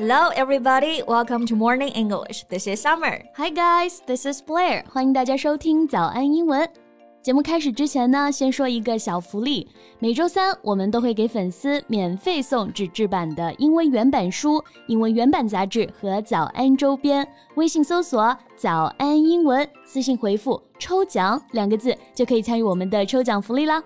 Hello, everybody. Welcome to Morning English. This is Summer. Hi, guys. This is Blair. 欢迎大家收听早安英文。节目开始之前呢，先说一个小福利。每周三我们都会给粉丝免费送纸质版的英文原版书、英文原版杂志和早安周边。微信搜索“早安英文”，私信回复“抽奖”两个字，就可以参与我们的抽奖福利啦。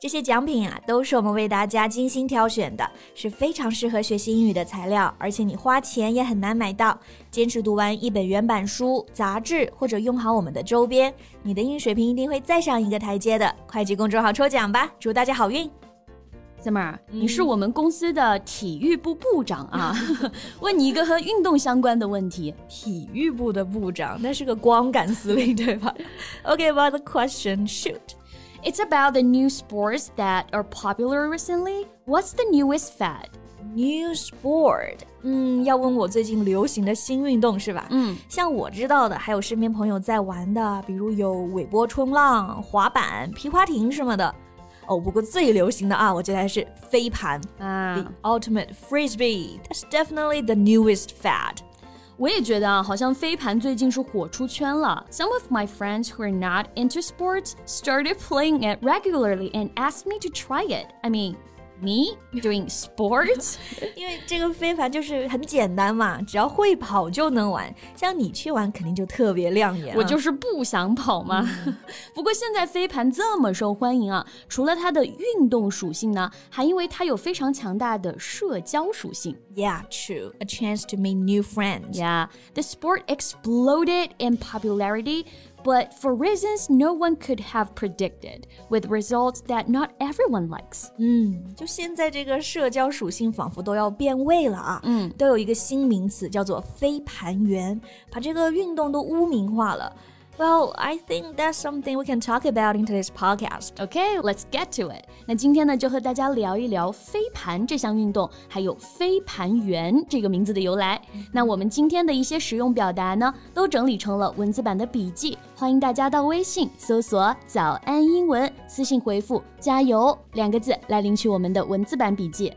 这些奖品啊，都是我们为大家精心挑选的，是非常适合学习英语的材料，而且你花钱也很难买到。坚持读完一本原版书、杂志，或者用好我们的周边，你的英语水平一定会再上一个台阶的。快去公众号抽奖吧，祝大家好运！Summer，你是我们公司的体育部部长啊，问你一个和运动相关的问题。体育部的部长，那是个光杆司令对吧？OK，about the question，shoot。It's about the new sports that are popular recently. What's the newest fad? New sport，嗯，要问我最近流行的新运动是吧？嗯，像我知道的，还有身边朋友在玩的，比如有尾波冲浪、滑板、皮划艇什么的。哦，不过最流行的啊，我觉得还是飞盘啊，The ultimate frisbee. That's definitely the newest fad. 我也觉得啊，好像飞盘最近是火出圈了。Some of my friends who are not into sports started playing it regularly and asked me to try it. I mean, Me doing sports？因为这个飞盘就是很简单嘛，只要会跑就能玩。像你去玩，肯定就特别亮眼。我就是不想跑嘛。不过现在飞盘这么受欢迎啊，除了它的运动属性呢，还因为它有非常强大的社交属性。Yeah, true. A chance to meet new friends. Yeah, the sport exploded in popularity But for reasons no one could have predicted, with results that not everyone likes. 嗯，就现在这个社交属性仿佛都要变味了啊，嗯，都有一个新名词叫做飞盘员，把这个运动都污名化了。Well, I think that's something we can talk about in today's podcast. Okay, let's get to it. 那今天呢，就和大家聊一聊飞盘这项运动，还有飞盘媛这个名字的由来。那我们今天的一些实用表达呢，都整理成了文字版的笔记，欢迎大家到微信搜索“早安英文”，私信回复“加油”两个字来领取我们的文字版笔记。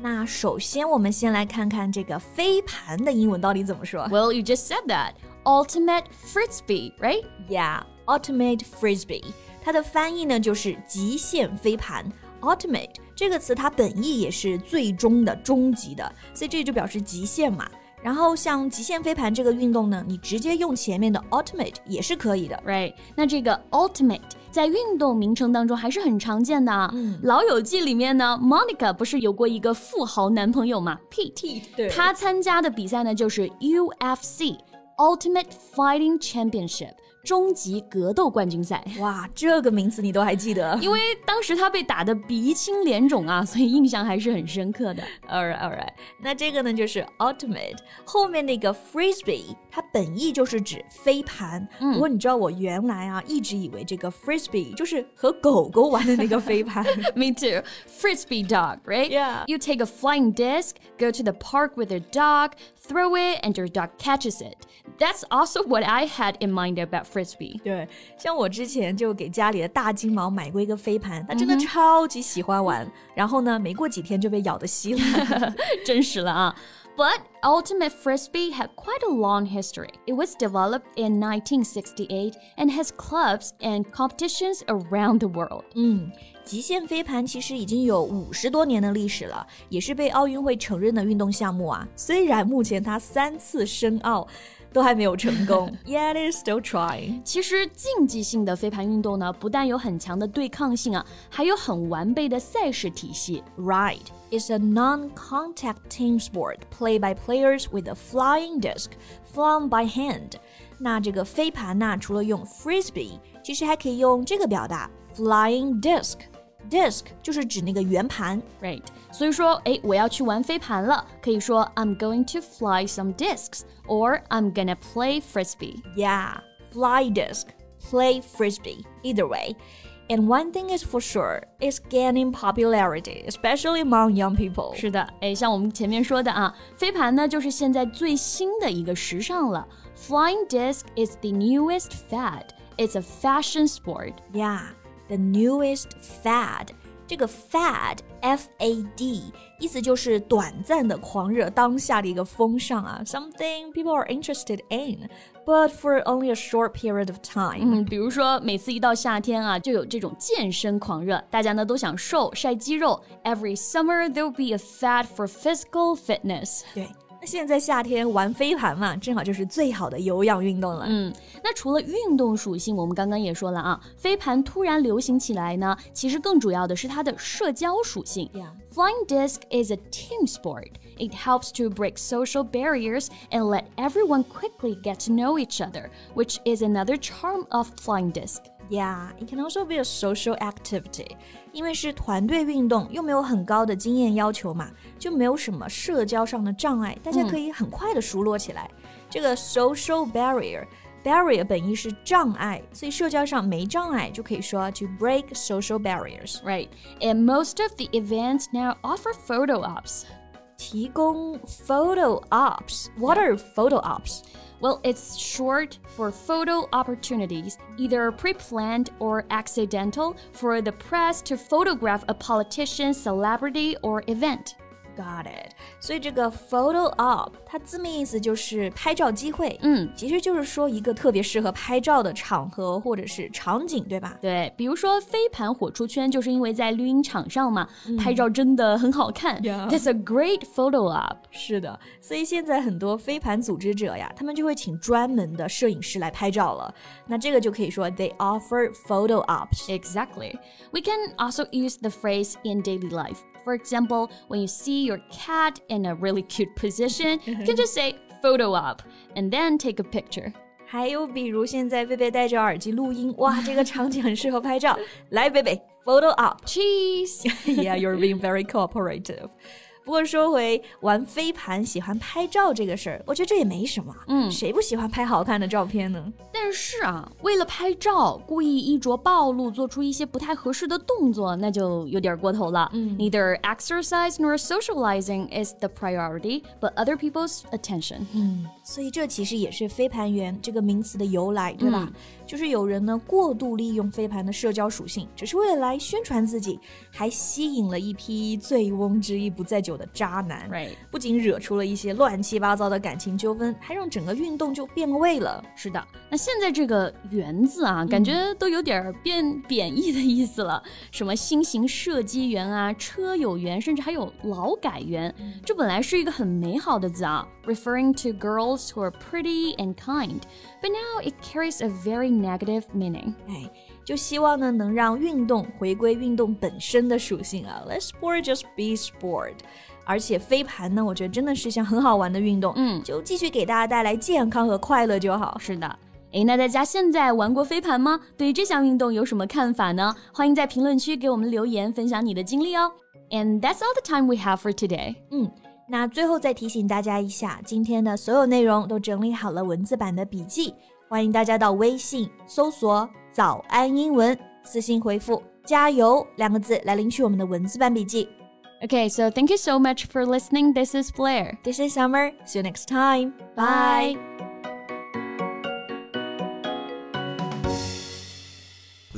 那首先，我们先来看看这个飞盘的英文到底怎么说。Well, you just said that. Ultimate frisbee, right? Yeah, ultimate frisbee. 它的翻译呢就是极限飞盘。Ultimate 这个词它本意也是最终的、终极的，所以这就表示极限嘛。然后像极限飞盘这个运动呢，你直接用前面的 ultimate 也是可以的，right？那这个 ultimate 在运动名称当中还是很常见的。嗯，老友记里面呢，Monica 不是有过一个富豪男朋友吗？Pete，对，他参加的比赛呢就是 UFC Ultimate Fighting Championship。终极格斗冠军赛，哇，这个名词你都还记得？因为当时他被打得鼻青脸肿啊，所以印象还是很深刻的。All right, all right，那这个呢就是 ultimate 后面那个 frisbee，它本意就是指飞盘。嗯，不过你知道我原来啊一直以为这个 frisbee 就是和狗狗玩的那个飞盘。Me too. Frisbee dog, right? Yeah. You take a flying disc, go to the park with your dog, throw it, and your dog catches it. That's also what I had in mind about frisbee。对，像我之前就给家里的大金毛买过一个飞盘，它真的超级喜欢玩。嗯、然后呢，没过几天就被咬的稀烂，真实了啊。But Ultimate Frisbee had quite a long history. It was developed in 1968 and has clubs and competitions around the world. 嗯，极限飞盘其实已经有五十多年的历史了，也是被奥运会承认的运动项目啊。虽然目前它三次申奥。 都还没有成功。Yet it is still trying。其实竞技性的飞盘运动呢，不但有很强的对抗性啊，还有很完备的赛事体系。Right. It's a non-contact team sport played by players with a flying disc flung by hand. 那这个飞盘呢，除了用 frisbee，其实还可以用这个表达 flying disc。 Disc 就是指那个圆盘，right？所以说，哎，我要去玩飞盘了，可以说 I'm going to fly some discs or I'm gonna play frisbee. Yeah, fly disc, play frisbee. Either way. And one thing is for sure, it's gaining popularity, especially among young people. 是的，哎，像我们前面说的啊，飞盘呢就是现在最新的一个时尚了。Flying disc is the newest fad. It's a fashion sport. Yeah the newest fad。 这个 fad，f a d，意思就是短暂的狂热，当下的一个风尚啊，something people are interested in。But for only a short period of time。嗯，比如说每次一到夏天啊，就有这种健身狂热，大家呢都想瘦晒肌肉。Every summer there'll be a fad for physical fitness。对。 那现在夏天玩飞盘嘛，正好就是最好的有氧运动了。嗯，那除了运动属性，我们刚刚也说了啊，飞盘突然流行起来呢，其实更主要的是它的社交属性。Yeah. Flying disc is a team sport. It helps to break social barriers and let everyone quickly get to know each other, which is another charm of flying disc. Yeah, it can also be a social activity. 因为是团队运动，又没有很高的经验要求嘛，就没有什么社交上的障碍，大家可以很快的熟络起来。这个 social barrier。barrier 本意是障碍，所以社交上没障碍就可以说 to break social barriers. Right. And most of the events now offer photo ops. 提供 photo ops. What are photo ops? Well, it's short for photo opportunities, either pre planned or accidental, for the press to photograph a politician, celebrity, or event Got it。所以这个 photo op，它字面意思就是拍照机会。嗯，其实就是说一个特别适合拍照的场合或者是场景，对吧？对，比如说飞盘火出圈，就是因为在绿茵场上嘛，拍照真的很好看。That's a great photo op。是的，所以现在很多飞盘组织者呀，他们就会请专门的摄影师来拍照了。那这个就可以说 they offer photo ops。Exactly. We can also use the phrase in daily life. for example, when you see your cat in a really cute position, you can mm-hmm. just say photo op and then take a picture. 还有比如现在贝贝戴着耳机录音，哇，这个场景很适合拍照。来，贝贝，photo op。Cheese。yeah, you're being very cooperative. 不过说回玩飞盘喜欢拍照这个事儿，我觉得这也没什么。嗯，谁不喜欢拍好看的照片呢？但是啊，为了拍照，故意衣着暴露，做出一些不太合适的动作，那就有点过头了。嗯，Neither exercise nor socializing is the priority, but other people's attention. 嗯，所以这其实也是飞盘员这个名词的由来，对吧？嗯就是有人呢过度利用飞盘的社交属性，只是为了来宣传自己，还吸引了一批醉翁之意不在酒的渣男。Right. 不仅惹出了一些乱七八糟的感情纠纷，还让整个运动就变味了。是的，那现在这个“媛”字啊，感觉都有点变贬义的意思了。嗯、什么新型射击员啊、车友员，甚至还有劳改员，这本来是一个很美好的字啊，referring to girls who are pretty and kind。But now it carries a very negative meaning。哎，就希望呢能让运动回归运动本身的属性啊，let sport just be sport。而且飞盘呢，我觉得真的是一项很好玩的运动，嗯，就继续给大家带来健康和快乐就好。是的。诶，那大家现在玩过飞盘吗？对这项运动有什么看法呢？欢迎在评论区给我们留言，分享你的经历哦。And that's all the time we have for today. 嗯，那最后再提醒大家一下，今天的所有内容都整理好了文字版的笔记，欢迎大家到微信搜索“早安英文”，私信回复“加油”两个字来领取我们的文字版笔记。 Okay, so thank you so much for listening. This is Blair. This is Summer. See you next time. Bye.